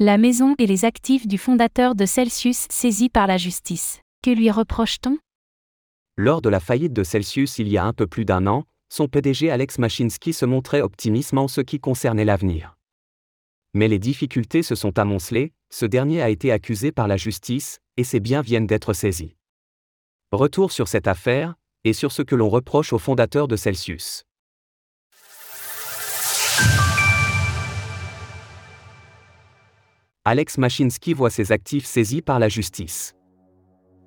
La maison et les actifs du fondateur de Celsius saisis par la justice. Que lui reproche-t-on? Lors de la faillite de Celsius il y a un peu plus d'un an, son PDG Alex Machinsky se montrait optimiste en ce qui concernait l'avenir. Mais les difficultés se sont amoncelées, ce dernier a été accusé par la justice, et ses biens viennent d'être saisis. Retour sur cette affaire, et sur ce que l'on reproche au fondateur de Celsius. Alex Machinsky voit ses actifs saisis par la justice.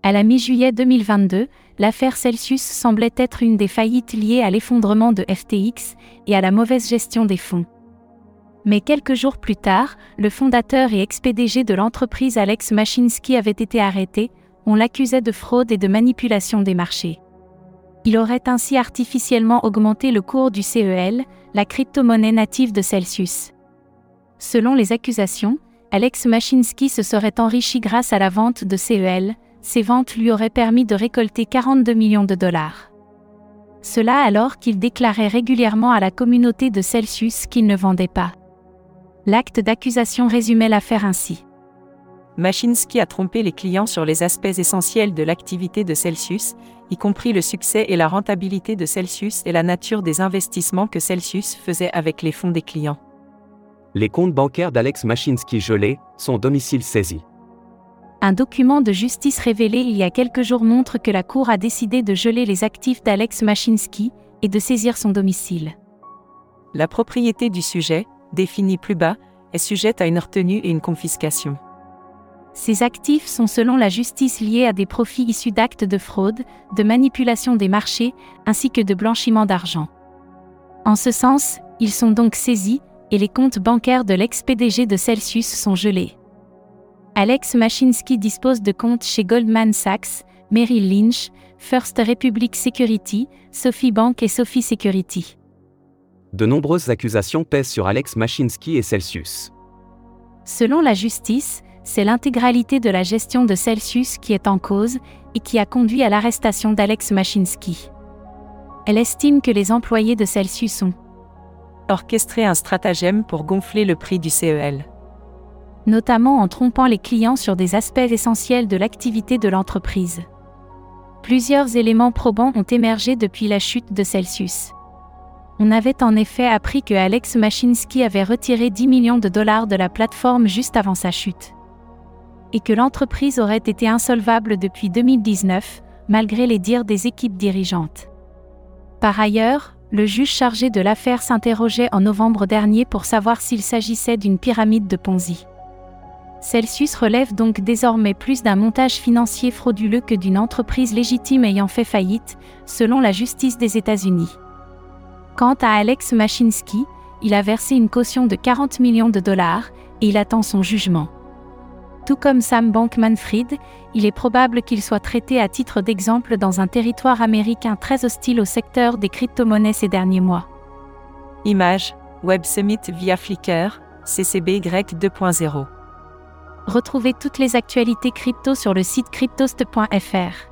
À la mi-juillet 2022, l'affaire Celsius semblait être une des faillites liées à l'effondrement de FTX et à la mauvaise gestion des fonds. Mais quelques jours plus tard, le fondateur et ex-PDG de l'entreprise Alex Machinsky avait été arrêté, on l'accusait de fraude et de manipulation des marchés. Il aurait ainsi artificiellement augmenté le cours du CEL, la crypto-monnaie native de Celsius. Selon les accusations, Alex Machinsky se serait enrichi grâce à la vente de CEL, ces ventes lui auraient permis de récolter 42 millions de dollars. Cela alors qu'il déclarait régulièrement à la communauté de Celsius qu'il ne vendait pas. L'acte d'accusation résumait l'affaire ainsi. Machinsky a trompé les clients sur les aspects essentiels de l'activité de Celsius, y compris le succès et la rentabilité de Celsius et la nature des investissements que Celsius faisait avec les fonds des clients. Les comptes bancaires d'Alex Machinsky gelés, son domicile saisi. Un document de justice révélé il y a quelques jours montre que la Cour a décidé de geler les actifs d'Alex Machinsky et de saisir son domicile. La propriété du sujet, définie plus bas, est sujette à une retenue et une confiscation. Ces actifs sont selon la justice liés à des profits issus d'actes de fraude, de manipulation des marchés, ainsi que de blanchiment d'argent. En ce sens, ils sont donc saisis, et les comptes bancaires de l'ex-PDG de Celsius sont gelés. Alex Machinsky dispose de comptes chez Goldman Sachs, Merrill Lynch, First Republic Security, Sophie Bank et Sophie Security. De nombreuses accusations pèsent sur Alex Machinsky et Celsius. Selon la justice, c'est l'intégralité de la gestion de Celsius qui est en cause et qui a conduit à l'arrestation d'Alex Machinsky. Elle estime que les employés de Celsius ont orchestré un stratagème pour gonfler le prix du CEL notamment en trompant les clients sur des aspects essentiels de l'activité de l'entreprise. Plusieurs éléments probants ont émergé depuis la chute de Celsius. On avait en effet appris que Alex Machinsky avait retiré 10 millions de dollars de la plateforme juste avant sa chute. Et que l'entreprise aurait été insolvable depuis 2019, malgré les dires des équipes dirigeantes. Par ailleurs, le juge chargé de l'affaire s'interrogeait en novembre dernier pour savoir s'il s'agissait d'une pyramide de Ponzi. Celsius relève donc désormais plus d'un montage financier frauduleux que d'une entreprise légitime ayant fait faillite, selon la justice des États-Unis. Quant à Alex Machinsky, il a versé une caution de 40 millions de dollars et il attend son jugement. Tout comme Sam Bankman-Fried, il est probable qu'il soit traité à titre d'exemple dans un territoire américain très hostile au secteur des crypto-monnaies ces derniers mois. Image Web Summit via Flickr, CCBY 2.0 Retrouvez toutes les actualités crypto sur le site cryptost.fr.